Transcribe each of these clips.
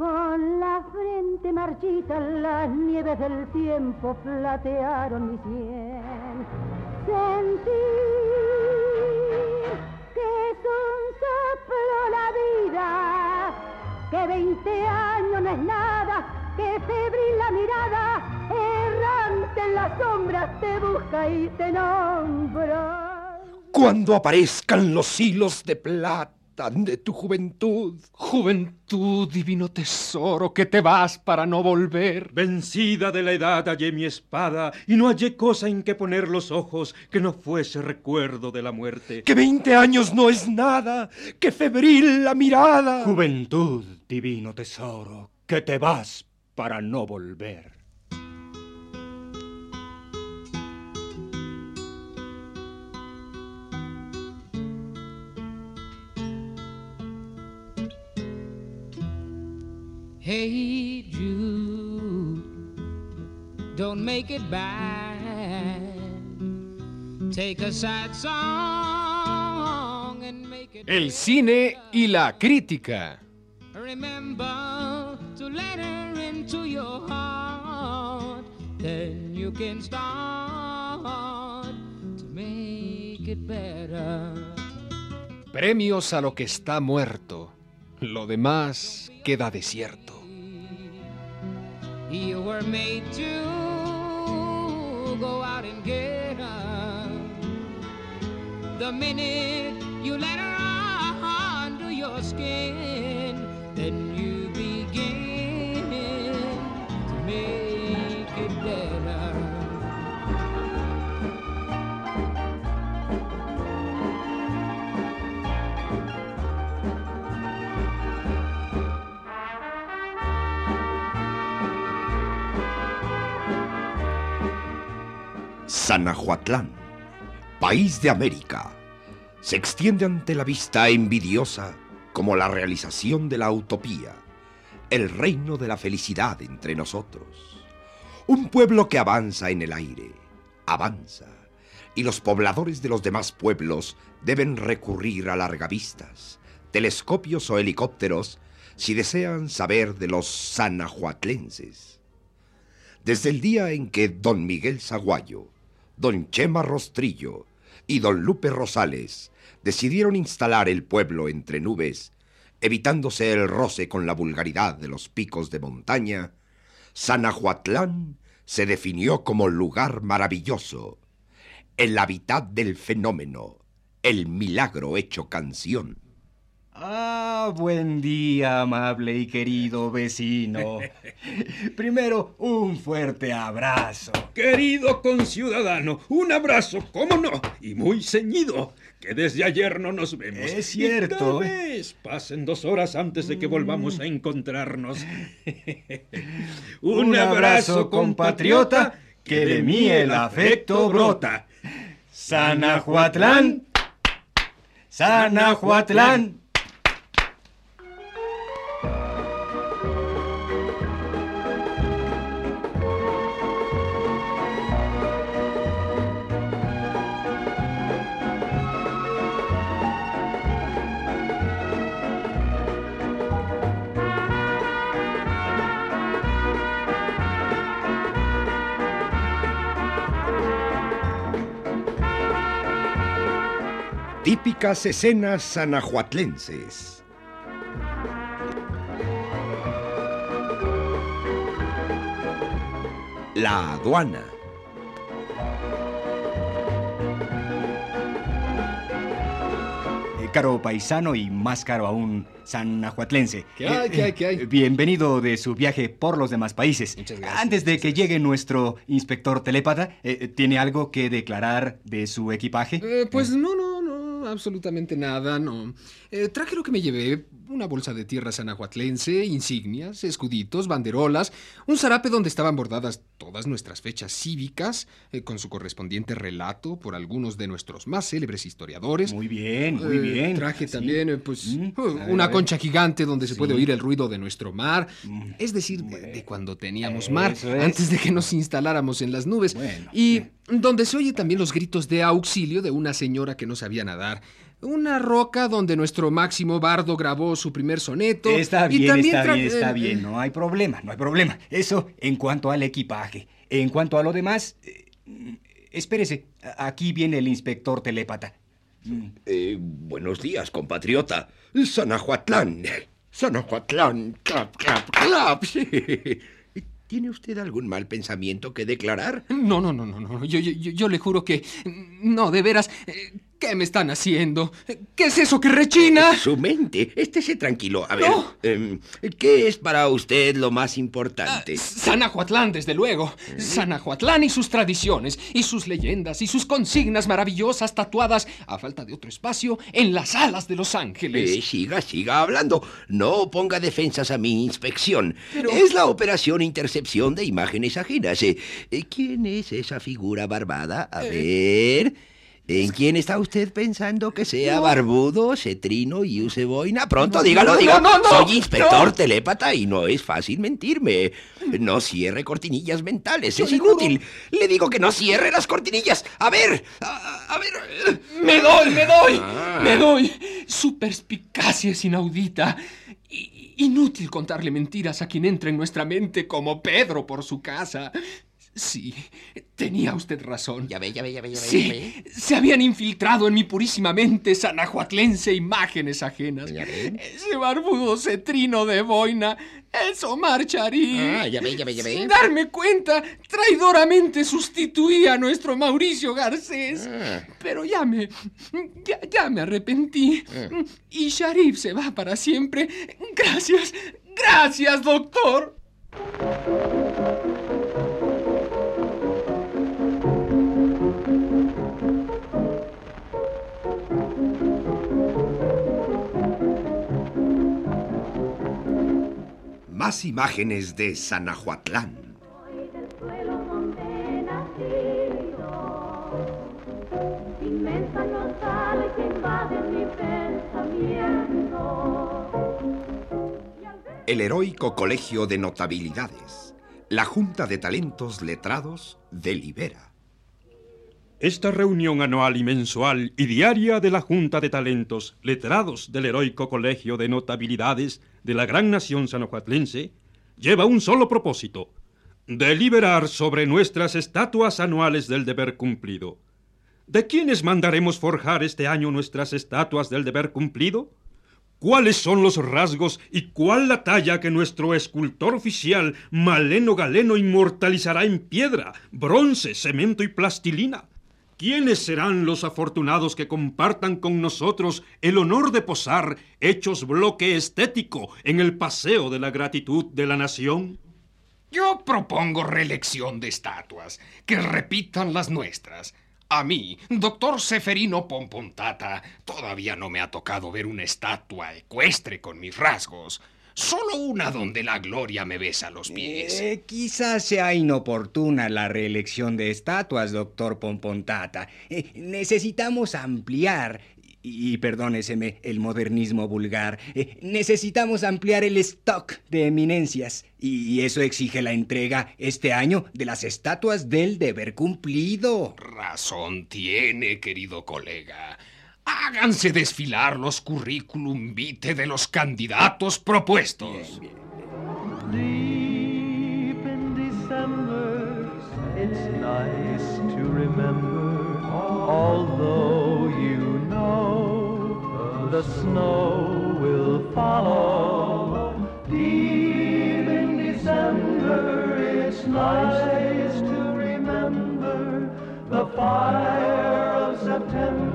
Con la frente marchita las nieves del tiempo platearon mi sien. Sentir que es un soplo la vida, que 20 años no es nada, que febril la mirada, errante en las sombras te busca y te nombra. Cuando aparezcan los hilos de plata de tu juventud. Juventud, divino tesoro, que te vas para no volver. Vencida de la edad hallé mi espada y no hallé cosa en que poner los ojos que no fuese recuerdo de la muerte. Que veinte años no es nada, que febril la mirada. Juventud, divino tesoro, que te vas para no volver. Hey Jude, don't make it bad. Take a sad song and make it El cine y la crítica. Remember to let her into your heart. Then you can start to make it better. Premios a lo que está muerto. Lo demás queda desierto. Were made to go out and get her. The minute you let her under your skin, Sanajuatlán, país de América, se extiende ante la vista envidiosa como la realización de la utopía, el reino de la felicidad entre nosotros. Un pueblo que avanza en el aire, avanza, y los pobladores de los demás pueblos deben recurrir a largavistas, telescopios o helicópteros si desean saber de los sanajuatlenses. Desde el día en que don Miguel Zaguayo, don Chema Rostrillo y don Lupe Rosales decidieron instalar el pueblo entre nubes, evitándose el roce con la vulgaridad de los picos de montaña, Sanajuatlán se definió como lugar maravilloso, el hábitat del fenómeno, el milagro hecho canción. Ah, buen día, amable y querido vecino. Primero, un fuerte abrazo. Querido conciudadano, un abrazo, cómo no, y muy ceñido, que desde ayer no nos vemos. Es cierto. Y tal vez pasen dos horas antes de que volvamos a encontrarnos. Un abrazo, compatriota, que de mí el afecto brota. Sanajuatlán, Sanajuatlán. Típicas escenas sanajuatlenses. La aduana. Eh, Caro paisano y más caro aún sanajuatlense. ¿Qué hay, Eh, qué hay, qué hay? eh, Bienvenido de su viaje por los demás países. Muchas gracias, Antes de que llegue nuestro inspector telépata, eh, ¿tiene algo que declarar de su equipaje? Eh, pues no, no, absolutamente nada, no. Eh, traje lo que me llevé, una bolsa de tierra sanajuatlense, insignias, escuditos, banderolas, un zarape donde estaban bordadas todas nuestras fechas cívicas, eh, con su correspondiente relato por algunos de nuestros más célebres historiadores. Muy bien, muy Eh, bien. Traje Sí. también, eh, pues, Mm, ver, una concha gigante donde se puede oír el ruido de nuestro mar. Mm, Es decir, de, de cuando teníamos mar, es. antes de que nos instaláramos en las nubes. Bueno. Y donde se oye también los gritos de auxilio de una señora que no sabía nadar. Una roca donde nuestro máximo bardo grabó su primer soneto. Está y bien, también está tra- bien, está eh, bien. No hay problema, no hay problema. Eso en cuanto al equipaje. En cuanto a lo demás, eh, espérese. Aquí viene el inspector telépata. Mm, Eh, buenos días, compatriota. Sanajuatlán. Sanajuatlán. Clap, clap, clap. ¿Tiene usted algún mal pensamiento que declarar? No, no, no, no, no. Yo, yo, yo- yo le juro que. No, de veras. eh, ¿Qué me están haciendo? ¿Qué es eso que rechina? Su mente. Estése tranquilo. A ver, No. em, ¿qué es para usted lo más importante? Sanajuatlán, desde luego. Sanajuatlán y sus tradiciones, y sus leyendas, y sus consignas maravillosas tatuadas, a falta de otro espacio, en las alas de Los Ángeles. Eh, siga, siga hablando. No ponga defensas a mi inspección. Pero- Es la operación intercepción de imágenes ajenas. Eh, eh, ¿Quién es esa figura barbada? A ver. ¿En quién está usted pensando que sea barbudo, cetrino y use boina? Pronto, No, dígalo, no, Soy inspector telépata y no es fácil mentirme. No cierre cortinillas mentales, Yo es juro. inútil. Le digo que no cierre las cortinillas. A ver, a, a ver. Me doy, me doy, Ah. me doy. Su perspicacia es inaudita. Inútil contarle mentiras a quien entra en nuestra mente como Pedro por su casa. Sí, tenía usted razón. Ya ve, ya ve, ya ve, ya ve. ya Sí, ve. se habían infiltrado en mi purísima mente sanajuatlense imágenes ajenas. Ya ve. Ese barbudo cetrino de boina, es Omar Charí. Ah, ya ve, ya ve, ya ve. Sin darme cuenta, traidoramente sustituí a nuestro Mauricio Garcés. Ah. Pero ya me. Ya, ya me arrepentí. Y Sharif se va para siempre. Gracias, gracias, doctor. Más imágenes de Sanajuatlán. El heroico Colegio de Notabilidades. La Junta de Talentos Letrados delibera. Esta reunión anual y mensual y diaria de la Junta de Talentos Letrados del Heroico Colegio de Notabilidades de la Gran Nación Sanajuatlense lleva un solo propósito, deliberar sobre nuestras estatuas anuales del deber cumplido. ¿De quiénes mandaremos forjar este año nuestras estatuas del deber cumplido? ¿Cuáles son los rasgos y cuál la talla que nuestro escultor oficial Maleno Galeno inmortalizará en piedra, bronce, cemento y plastilina? ¿Quiénes serán los afortunados que compartan con nosotros el honor de posar hechos bloque estético en el paseo de la gratitud de la nación? Yo propongo reelección de estatuas, que repitan las nuestras. A mí, doctor Seferino Pompontata, todavía no me ha tocado ver una estatua ecuestre con mis rasgos. Solo una donde la gloria me besa los pies. Eh, quizás sea inoportuna la reelección de estatuas, doctor Pompontata. Eh, necesitamos ampliar, y perdóneseme el modernismo vulgar, eh, necesitamos ampliar el stock de eminencias. Y eso exige la entrega este año de las estatuas del deber cumplido. Razón tiene, querido colega. Háganse desfilar los currículum vitae de los candidatos propuestos. Deep in December, it's nice to remember. Although you know the snow will follow. Deep in December, it's nice to remember the fire of September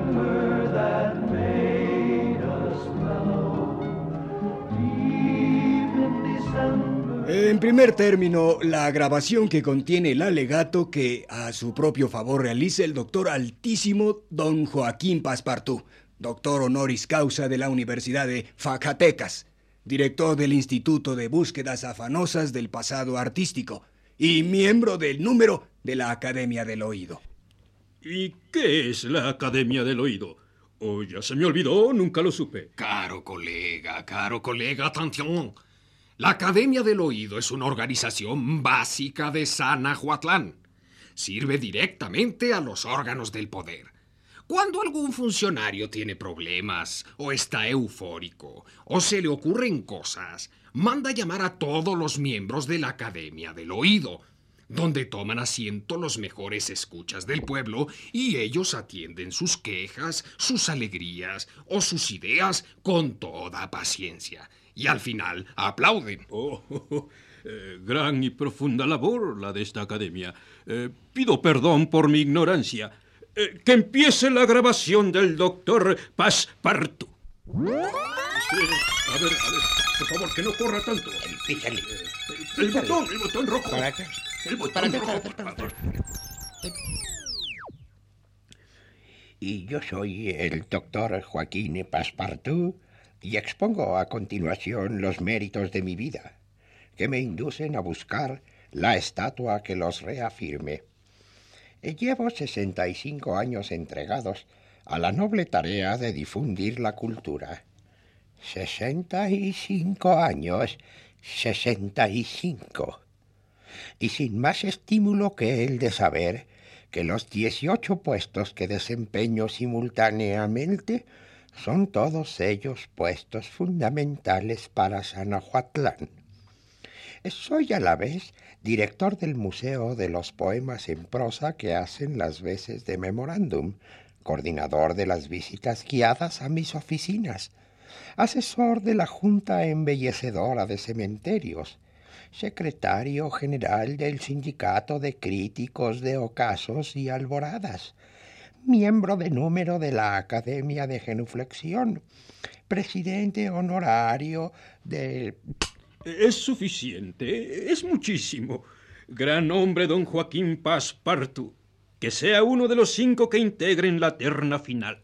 En primer término, la grabación que contiene el alegato que a su propio favor realiza el doctor altísimo don Joaquín Paspartú, doctor honoris causa de la Universidad de Zacatecas, director del Instituto de Búsquedas Afanosas del Pasado Artístico y miembro del número de la Academia del Oído. ¿Y qué es la Academia del Oído? Oh, ya se me olvidó, nunca lo supe. Caro colega, caro colega, atención. La Academia del Oído es una organización básica de Sanajuatlán. Sirve directamente a los órganos del poder. Cuando algún funcionario tiene problemas, o está eufórico, o se le ocurren cosas, manda llamar a todos los miembros de la Academia del Oído, donde toman asiento los mejores escuchas del pueblo y ellos atienden sus quejas, sus alegrías o sus ideas con toda paciencia. Y al final aplauden. Oh, eh, gran y profunda labor la de esta academia. Eh, pido perdón por mi ignorancia. Eh, que empiece la grabación del doctor Passepartout. Sí, a ver, a ver, por favor, que no corra tanto. El botón, el botón rojo. Para acá. El botón Para acá, rojo, para acá, por para favor. Y yo soy el doctor Joaquín Passepartout y expongo a continuación los méritos de mi vida, que me inducen a buscar la estatua que los reafirme. Llevo 65 años entregados a la noble tarea de difundir la cultura. 65 años, 65. Y sin más estímulo que el de saber que los 18 puestos que desempeño simultáneamente son todos ellos puestos fundamentales para Sanahuatlán. Soy a la vez director del Museo de los Poemas en Prosa que hacen las veces de memorándum, coordinador de las visitas guiadas a mis oficinas, asesor de la Junta Embellecedora de Cementerios, secretario general del Sindicato de Críticos de Ocasos y Alboradas, miembro de número de la Academia de Genuflexión, presidente honorario del... Es suficiente, es muchísimo. Gran hombre, don Joaquín Passepartout. Que sea uno de los cinco que integren la terna final.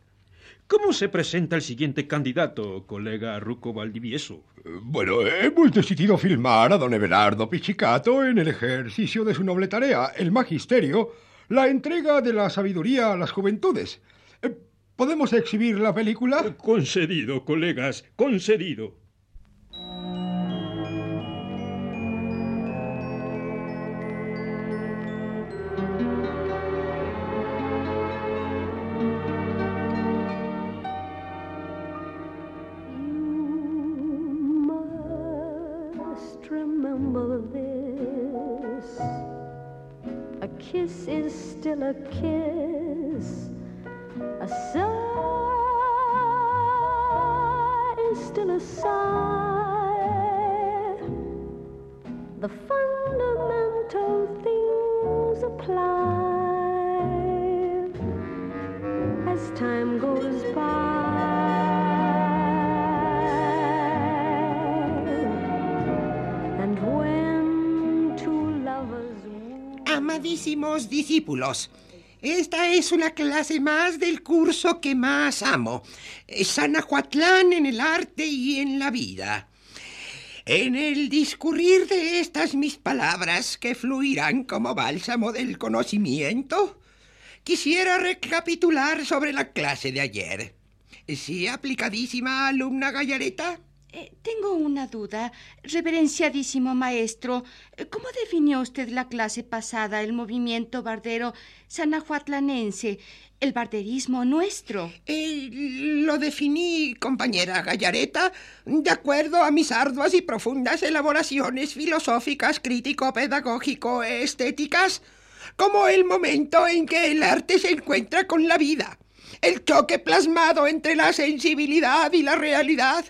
¿Cómo se presenta el siguiente candidato, colega Ruco Valdivieso? Bueno, hemos decidido filmar a don Everardo Pichicato en el ejercicio de su noble tarea, el magisterio, la entrega de la sabiduría a las juventudes. Eh, ¿Podemos exhibir la película? Concedido, colegas, concedido. Still a kiss. Amadísimos discípulos, esta es una clase más del curso que más amo, Sanahuatlán en el arte y en la vida. En el discurrir de estas mis palabras que fluirán como bálsamo del conocimiento, quisiera recapitular sobre la clase de ayer. ¿Sí, aplicadísima alumna Gallareta? Eh, tengo una duda. Reverenciadísimo maestro, eh, ¿cómo definió usted la clase pasada, el movimiento bardero sanahuatlanense, el barderismo nuestro? Eh, lo definí, compañera Gallareta, de acuerdo a mis arduas y profundas elaboraciones filosóficas, crítico-pedagógico-estéticas, como el momento en que el arte se encuentra con la vida, el choque plasmado entre la sensibilidad y la realidad.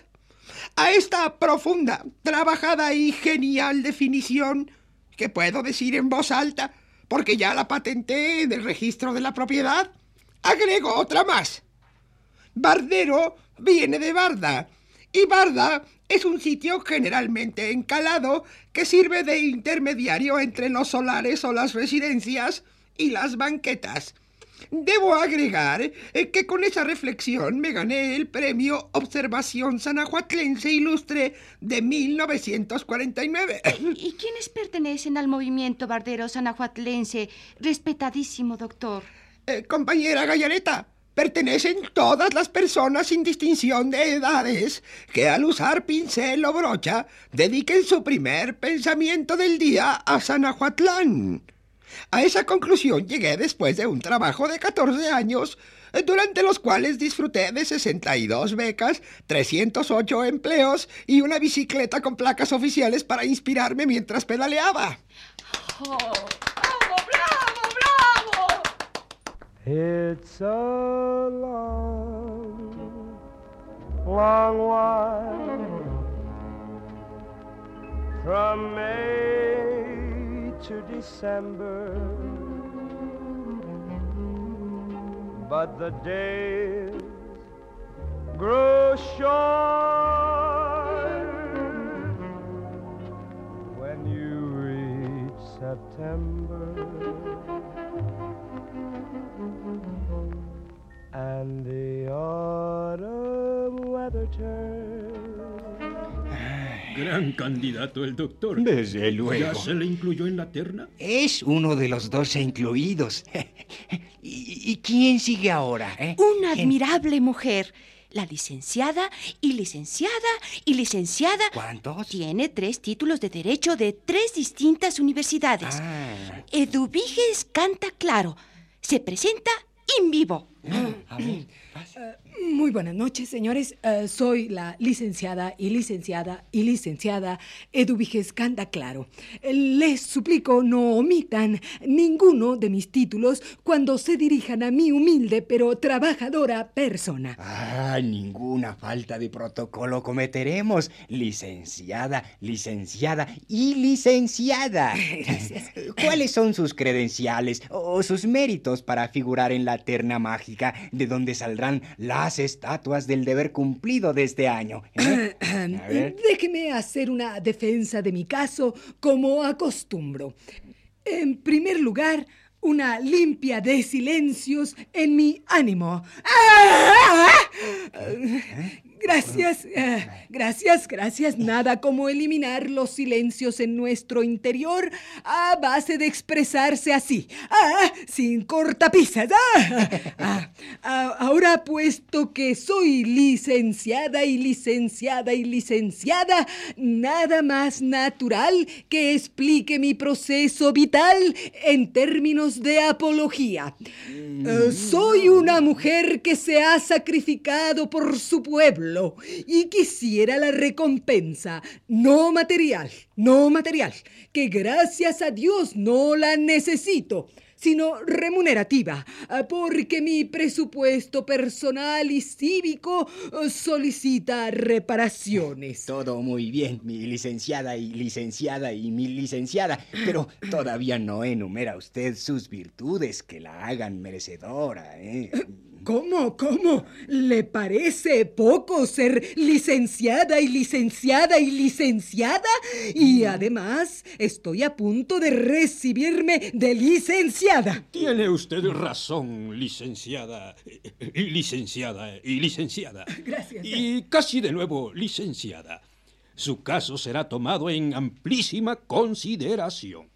A esta profunda, trabajada y genial definición, que puedo decir en voz alta, porque ya la patenté en el registro de la propiedad, agrego otra más. Bardero viene de barda, y barda es un sitio generalmente encalado que sirve de intermediario entre los solares o las residencias y las banquetas. Debo agregar eh, que con esa reflexión me gané el premio Observación Sanahuatlense Ilustre de 1949. ¿Y quiénes pertenecen al movimiento bardero sanahuatlense, respetadísimo doctor? Eh, compañera Gallareta, pertenecen todas las personas sin distinción de edades que al usar pincel o brocha dediquen su primer pensamiento del día a Sanahuatlán. A esa conclusión llegué después de un trabajo de 14 años, durante los cuales disfruté de 62 becas, 308 empleos y una bicicleta con placas oficiales para inspirarme mientras pedaleaba. Oh, ¡Bravo, bravo, bravo! It's a long, long while from May to December, but the days grow short when you reach September. and the autumn weather turns. Gran candidato el doctor. Desde luego. ¿Ya se le incluyó en la terna? Es uno de los doce incluidos. ¿Y, y quién sigue ahora? eh? Una ¿Quién? admirable mujer. La licenciada y licenciada y licenciada. ¿Cuántos? Tiene tres títulos de derecho de tres distintas universidades. Ah, Eduviges canta claro. Se presenta en vivo. A ver, Muy buenas noches, señores. Eh, soy la licenciada y licenciada y licenciada Eduviges Canda Claro. Eh, Les suplico no omitan ninguno de mis títulos cuando se dirijan a mi humilde pero trabajadora persona. Ah, ninguna falta de protocolo cometeremos, licenciada, licenciada y licenciada. ¿Cuáles son sus credenciales o sus méritos para figurar en la terna mágica de donde saldrán las estatuas del deber cumplido de este año? eh? A ver. Déjeme hacer una defensa de mi caso como acostumbro. En primer lugar, una limpia de silencios en mi ánimo. ¡Ah! Gracias, eh, gracias, gracias. Nada como eliminar los silencios en nuestro interior a base de expresarse así, ah, sin cortapisas. ah. Ah, ah, ahora, puesto que soy licenciada y licenciada y licenciada, nada más natural que explique mi proceso vital en términos de apología. Eh, soy una mujer que se ha sacrificado por su pueblo y quisiera la recompensa, no material, no material, que gracias a Dios no la necesito sino remunerativa, ah, porque mi presupuesto personal y cívico eh, solicita reparaciones. Todo muy bien, mi licenciada y licenciada y mi licenciada, pero todavía no enumera usted sus virtudes que la hagan merecedora, ¿eh? ¿Cómo, cómo? ¿Le parece poco ser licenciada y licenciada y licenciada? Y además estoy a punto de recibirme de licenciada. Tiene usted razón, licenciada. Y licenciada, y licenciada. Gracias. Y casi de nuevo, licenciada. Su caso será tomado en amplísima consideración.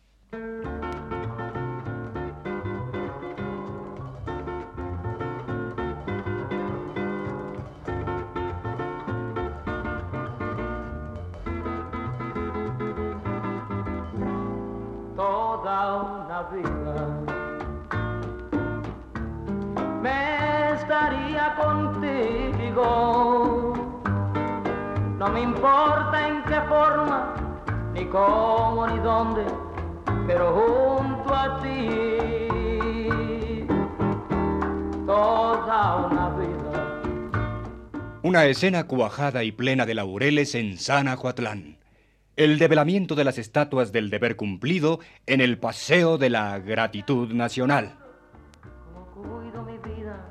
Una vida. Me estaría contigo. No me importa en qué forma, ni cómo, ni dónde, pero junto a ti. Toda una vida. Una escena cuajada y plena de laureles en San Ajuatlán. El develamiento de las estatuas del deber cumplido en el Paseo de la Gratitud Nacional. Como cuido mi vida,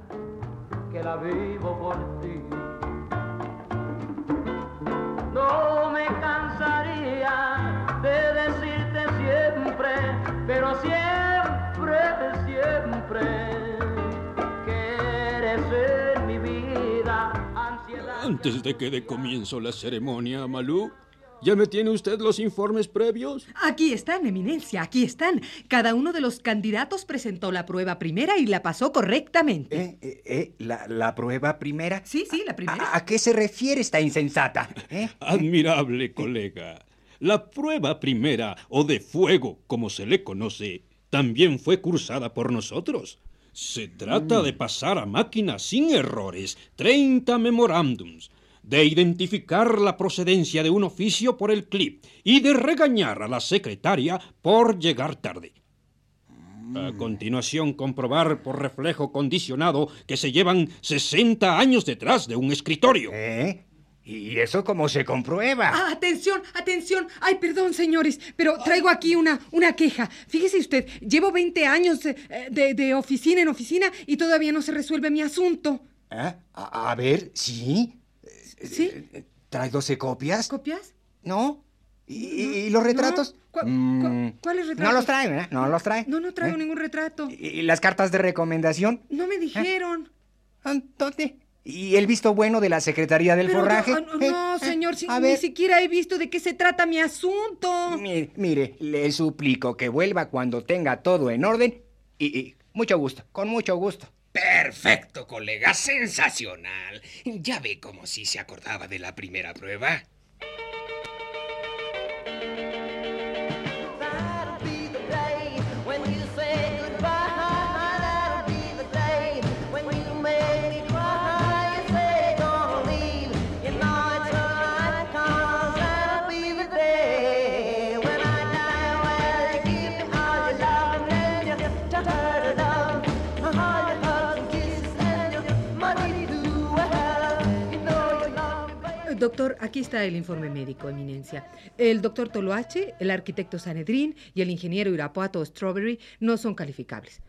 que la vivo por ti. No me cansaría de decirte siempre, pero siempre, siempre, que eres en mi vida ansiedad. Antes de que dé comienzo la ceremonia, Malú, ¿ya me tiene usted los informes previos? Aquí están, Eminencia, aquí están. Cada uno de los candidatos presentó la prueba primera y la pasó correctamente. ¿Eh? ¿Eh? ¿Eh? ¿La, la prueba primera? Sí, sí, la primera. ¿A, a qué se refiere esta insensata? ¿Eh? Admirable colega. La prueba primera, o de fuego, como se le conoce, también fue cursada por nosotros. Se trata de pasar a máquina sin errores 30 memorándums, de identificar la procedencia de un oficio por el clip y de regañar a la secretaria por llegar tarde. A continuación, comprobar por reflejo condicionado que se llevan 60 años detrás de un escritorio. ¿Eh? ¿Y eso cómo se comprueba? Ah, atención, atención. Ay, perdón, señores, pero traigo aquí una, una queja. Fíjese usted, llevo 20 años eh, de, de oficina en oficina y todavía no se resuelve mi asunto. ¿Eh? A, a ver, ¿sí? ¿Sí? ¿Trae 12 copias? ¿Copias? ¿No? ¿Y, y los retratos? ¿Cu- cu- Mm, ¿Cuáles retratos? No los trae, ¿verdad? No los trae. No, no traigo ¿Eh? ningún retrato. ¿Y las cartas de recomendación? No me dijeron. ¿Dónde? ¿Y el visto bueno de la Secretaría del Pero Forraje? ah, no, ¿Eh? no, ¿Eh? señor, si- ni ver. siquiera he visto de qué se trata mi asunto. Mire, mire, le suplico que vuelva cuando tenga todo en orden y, y mucho gusto, con mucho gusto. Perfecto, colega, sensacional. Ya ve como si se acordaba de la primera prueba. Doctor, aquí está el informe médico, eminencia. El doctor Toloache, el arquitecto Sanedrín y el ingeniero Irapuato Strawberry no son calificables.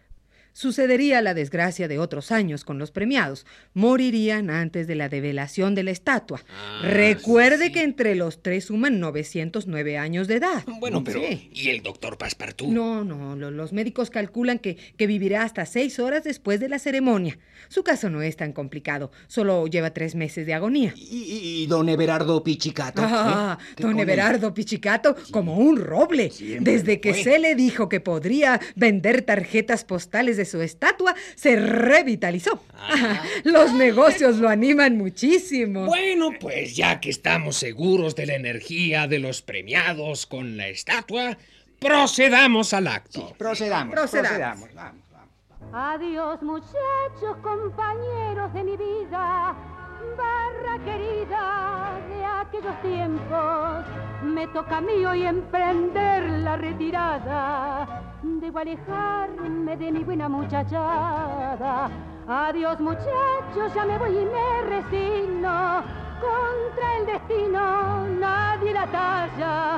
Sucedería la desgracia de otros años con los premiados. Morirían antes de la develación de la estatua. Recuerde que entre los tres suman 909 años de edad. Bueno, pero Sí. ¿y el doctor Passepartout? No, no, lo- los médicos calculan que, que vivirá hasta seis horas después de la ceremonia. Su caso no es tan complicado, solo lleva tres meses de agonía. ¿Y, y don Everardo Pichicato? Ah, ¿eh? ¿Qué don? Everardo Pichicato, como un roble. Siempre Desde que fue. se le dijo que podría vender tarjetas postales de su estatua, se revitalizó. Los negocios lo animan muchísimo. Bueno, pues ya que estamos seguros de la energía de los premiados con la estatua, procedamos al acto. Procedamos, Procedamos. procedamos. Vamos, vamos. Adiós muchachos, compañeros de mi vida, barra querida de aquellos tiempos. Me toca a mí hoy emprender la retirada. Debo alejarme de mi buena muchachada. Adiós muchachos, ya me voy y me resigno. Contra el destino nadie la talla.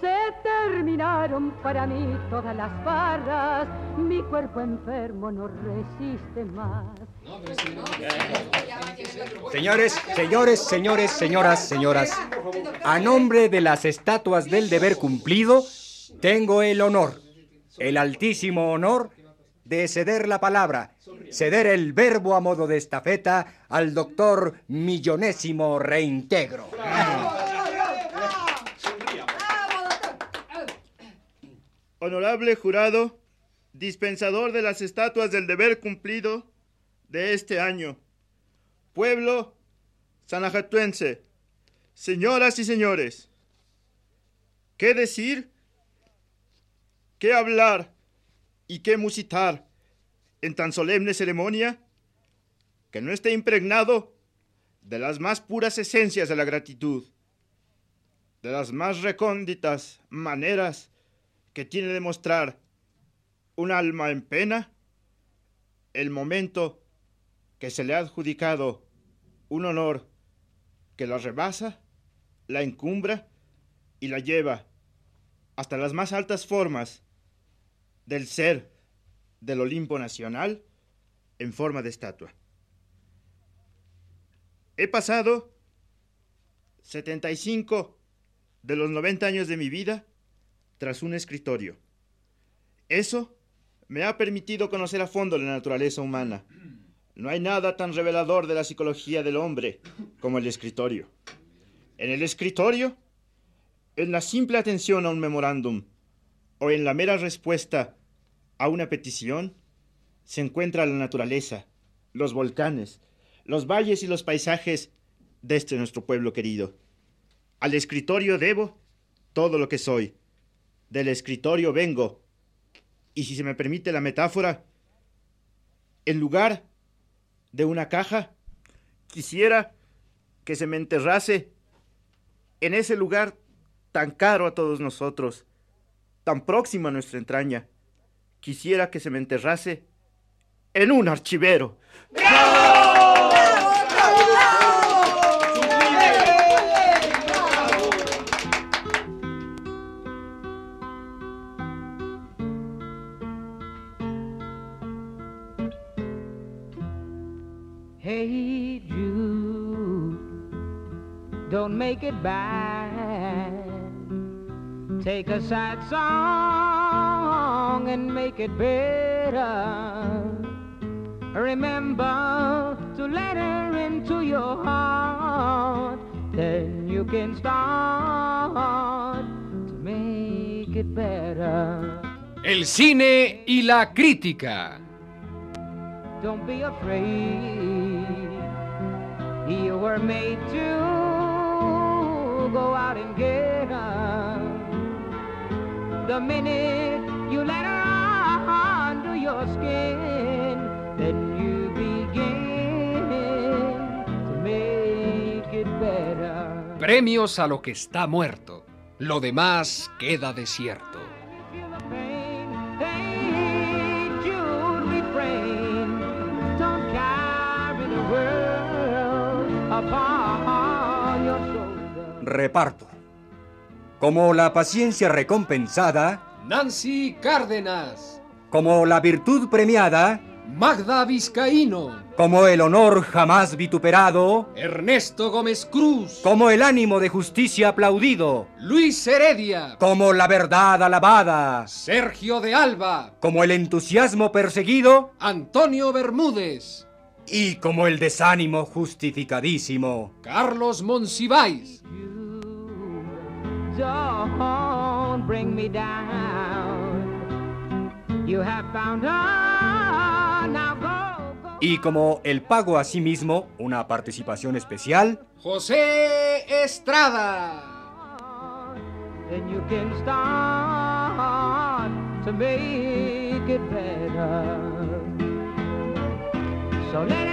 Se terminaron para mí todas las barras, mi cuerpo enfermo no resiste más. Señores, señores, señores, señoras, señoras, a nombre de las estatuas del deber cumplido, tengo el honor, el altísimo honor de ceder la palabra, ceder el verbo a modo de estafeta al doctor Millonésimo Reintegro. Honorable jurado, dispensador de las estatuas del deber cumplido de este año. Pueblo sanajatuense, señoras y señores, ¿qué decir? ¿Qué hablar? ¿Y qué musitar en tan solemne ceremonia que no esté impregnado de las más puras esencias de la gratitud, de las más recónditas maneras que tiene de mostrar un alma en pena el momento que se le ha adjudicado un honor que la rebasa, la encumbra y la lleva hasta las más altas formas del ser del Olimpo Nacional en forma de estatua. He pasado 75 de los 90 años de mi vida tras un escritorio. Eso me ha permitido conocer a fondo la naturaleza humana. No hay nada tan revelador de la psicología del hombre como el escritorio. En el escritorio, en la simple atención a un memorándum o en la mera respuesta a una petición, se encuentra la naturaleza, los volcanes, los valles y los paisajes de este nuestro pueblo querido. Al escritorio debo todo lo que soy. Del escritorio vengo y si se me permite la metáfora, en lugar de una caja, quisiera que se me enterrase en ese lugar tan caro a todos nosotros, tan próximo a nuestra entraña. Quisiera que se me enterrase en un archivero. Hey Jude, don't make it bad. Take a sad song and make it better. Remember to let her into your heart. Then you can start to make it better. El cine y la crítica. Don't be afraid. Were made to go out and get her. The minute you let her under your skin, then you begin to make it better. Premios a lo que está muerto. Lo demás queda desierto. Reparto. Como la paciencia recompensada, Nancy Cárdenas. como la virtud premiada, Magda Vizcaíno. como el honor jamás vituperado, Ernesto Gómez Cruz. como el ánimo de justicia aplaudido, Luis Heredia. como la verdad alabada, Sergio de Alba. como el entusiasmo perseguido Antonio Bermúdez. y como el desánimo justificadísimo. Carlos Monsiváis. Don't bring me down. You have found her. Now go, go. Y como el pago a sí mismo, una participación especial, José Estrada. Then you can start to make it better. So let it